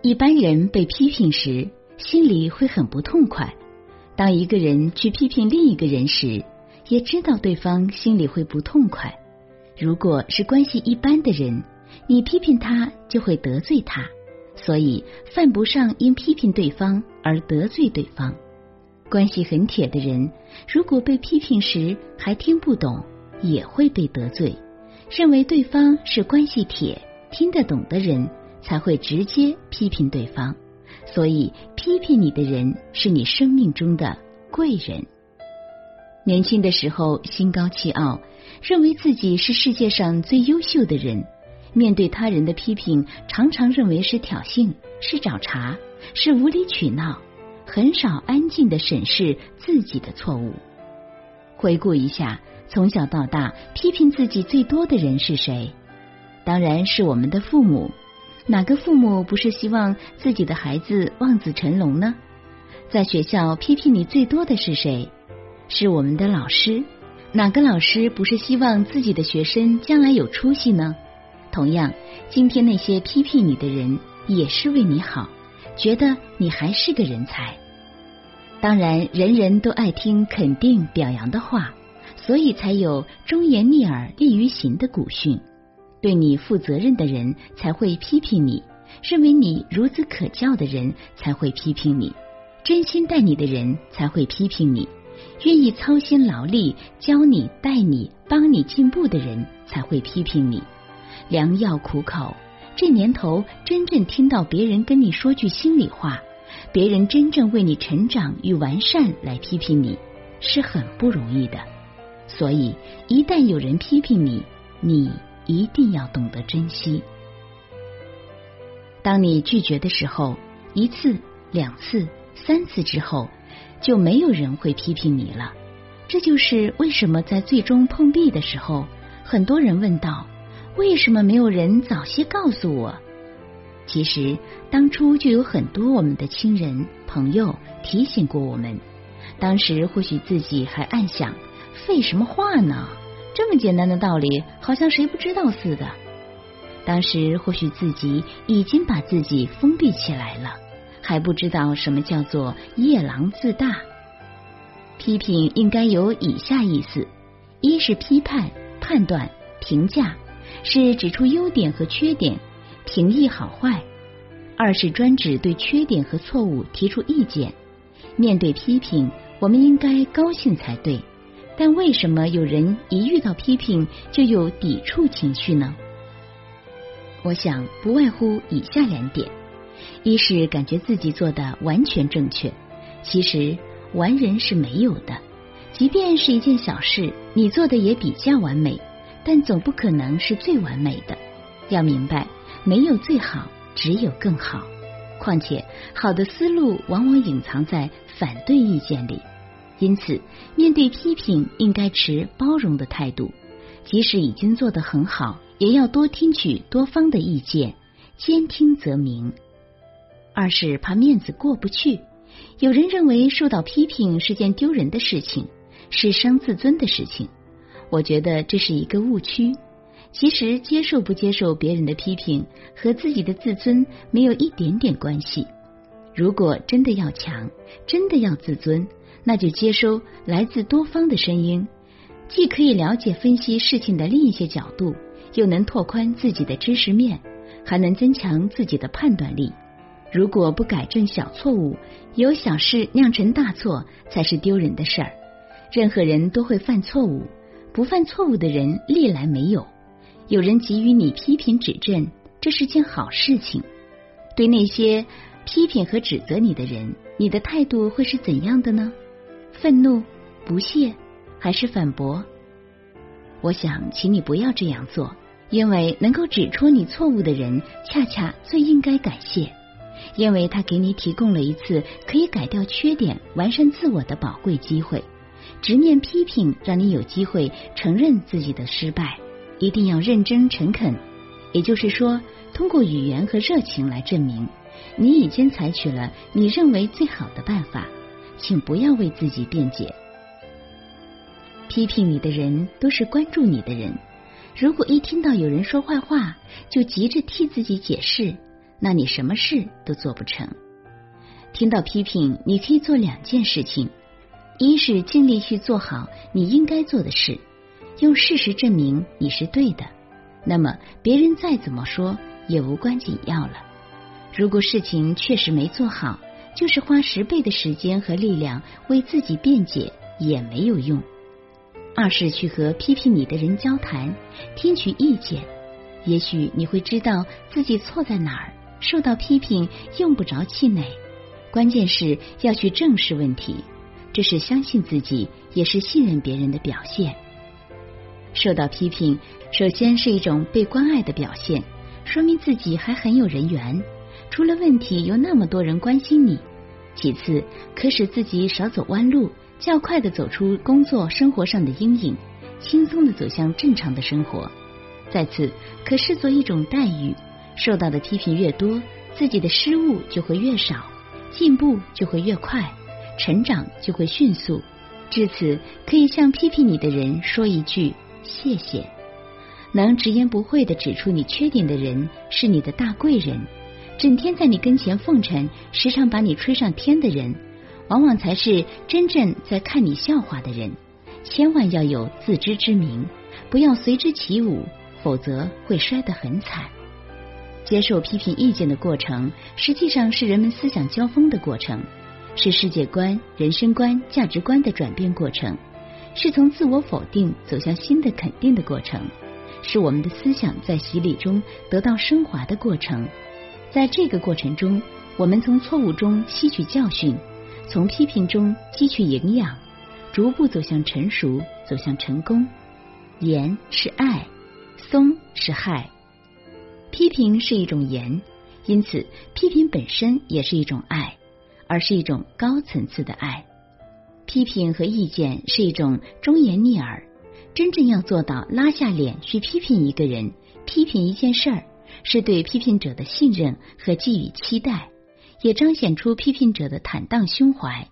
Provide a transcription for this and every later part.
一般人被批评时，心里会很不痛快；当一个人去批评另一个人时，也知道对方心里会不痛快。如果是关系一般的人，你批评他就会得罪他，所以犯不上因批评对方而得罪对方。关系很铁的人，如果被批评时还听不懂，也会被得罪，认为对方是关系铁、听得懂的人。才会直接批评对方，所以批评你的人是你生命中的贵人。年轻的时候心高气傲，认为自己是世界上最优秀的人，面对他人的批评，常常认为是挑衅、是找茬、是无理取闹，很少安静的审视自己的错误。回顾一下，从小到大批评自己最多的人是谁？当然是我们的父母。哪个父母不是希望自己的孩子望子成龙呢？在学校批评你最多的是谁？是我们的老师。哪个老师不是希望自己的学生将来有出息呢？同样，今天那些批评你的人也是为你好，觉得你还是个人才。当然，人人都爱听肯定表扬的话，所以才有忠言逆耳利于行的古训。对你负责任的人才会批评你，认为你孺子可教的人才会批评你，真心待你的人才会批评你，愿意操心劳力教你带你帮你进步的人才会批评你。良药苦口，这年头真正听到别人跟你说句心里话，别人真正为你成长与完善来批评你，是很不容易的。所以，一旦有人批评你，你。一定要懂得珍惜。当你拒绝的时候，一次、两次、三次之后，就没有人会批评你了。这就是为什么在最终碰壁的时候，很多人问道：“为什么没有人早些告诉我？”其实当初就有很多我们的亲人朋友提醒过我们。当时或许自己还暗想：“废什么话呢？”这么简单的道理，好像谁不知道似的。当时或许自己已经把自己封闭起来了，还不知道什么叫做夜郎自大。批评应该有以下意思：一是批判、判断、评价，是指出优点和缺点，评议好坏；二是专指对缺点和错误提出意见。面对批评，我们应该高兴才对。但为什么有人一遇到批评就有抵触情绪呢？我想不外乎以下两点：一是感觉自己做的完全正确，其实完人是没有的。即便是一件小事，你做的也比较完美，但总不可能是最完美的。要明白，没有最好，只有更好。况且，好的思路往往隐藏在反对意见里。因此，面对批评，应该持包容的态度。即使已经做得很好，也要多听取多方的意见，兼听则明。二是怕面子过不去。有人认为受到批评是件丢人的事情，是伤自尊的事情。我觉得这是一个误区。其实，接受不接受别人的批评，和自己的自尊没有一点点关系。如果真的要强，真的要自尊。那就接收来自多方的声音，既可以了解分析事情的另一些角度，又能拓宽自己的知识面，还能增强自己的判断力。如果不改正小错误，由小事酿成大错，才是丢人的事儿。任何人都会犯错误，不犯错误的人历来没有。有人给予你批评指正，这是件好事情。对那些批评和指责你的人，你的态度会是怎样的呢？愤怒、不屑还是反驳？我想，请你不要这样做，因为能够指出你错误的人，恰恰最应该感谢，因为他给你提供了一次可以改掉缺点、完善自我的宝贵机会。直面批评，让你有机会承认自己的失败。一定要认真诚恳，也就是说，通过语言和热情来证明你已经采取了你认为最好的办法。请不要为自己辩解。批评你的人都是关注你的人。如果一听到有人说坏话，就急着替自己解释，那你什么事都做不成。听到批评，你可以做两件事情：一是尽力去做好你应该做的事，用事实证明你是对的。那么别人再怎么说也无关紧要了。如果事情确实没做好，就是花十倍的时间和力量为自己辩解也没有用。二是去和批评你的人交谈，听取意见，也许你会知道自己错在哪儿。受到批评用不着气馁，关键是要去正视问题，这是相信自己，也是信任别人的表现。受到批评，首先是一种被关爱的表现，说明自己还很有人缘。出了问题，有那么多人关心你。其次，可使自己少走弯路，较快的走出工作生活上的阴影，轻松的走向正常的生活。再次，可视作一种待遇，受到的批评越多，自己的失误就会越少，进步就会越快，成长就会迅速。至此，可以向批评你的人说一句谢谢。能直言不讳的指出你缺点的人，是你的大贵人。整天在你跟前奉承，时常把你吹上天的人，往往才是真正在看你笑话的人。千万要有自知之明，不要随之起舞，否则会摔得很惨。接受批评意见的过程，实际上是人们思想交锋的过程，是世界观、人生观、价值观的转变过程，是从自我否定走向新的肯定的过程，是我们的思想在洗礼中得到升华的过程。在这个过程中，我们从错误中吸取教训，从批评中汲取营养，逐步走向成熟，走向成功。严是爱，松是害。批评是一种严，因此批评本身也是一种爱，而是一种高层次的爱。批评和意见是一种忠言逆耳。真正要做到拉下脸去批评一个人，批评一件事儿。是对批评者的信任和寄予期待，也彰显出批评者的坦荡胸怀、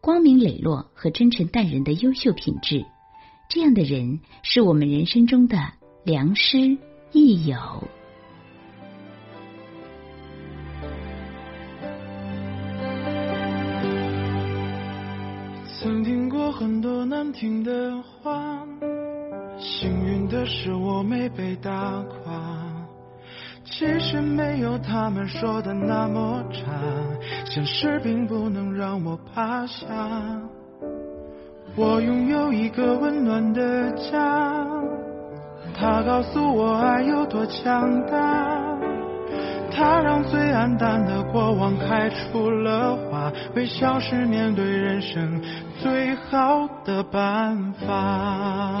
光明磊落和真诚待人的优秀品质。这样的人是我们人生中的良师益友。曾听过很多难听的话，幸运的是我没被打垮。其实没有他们说的那么差，现实并不能让我趴下。我拥有一个温暖的家，它告诉我爱有多强大。它让最暗淡的过往开出了花，微笑是面对人生最好的办法。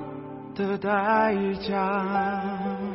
的代价。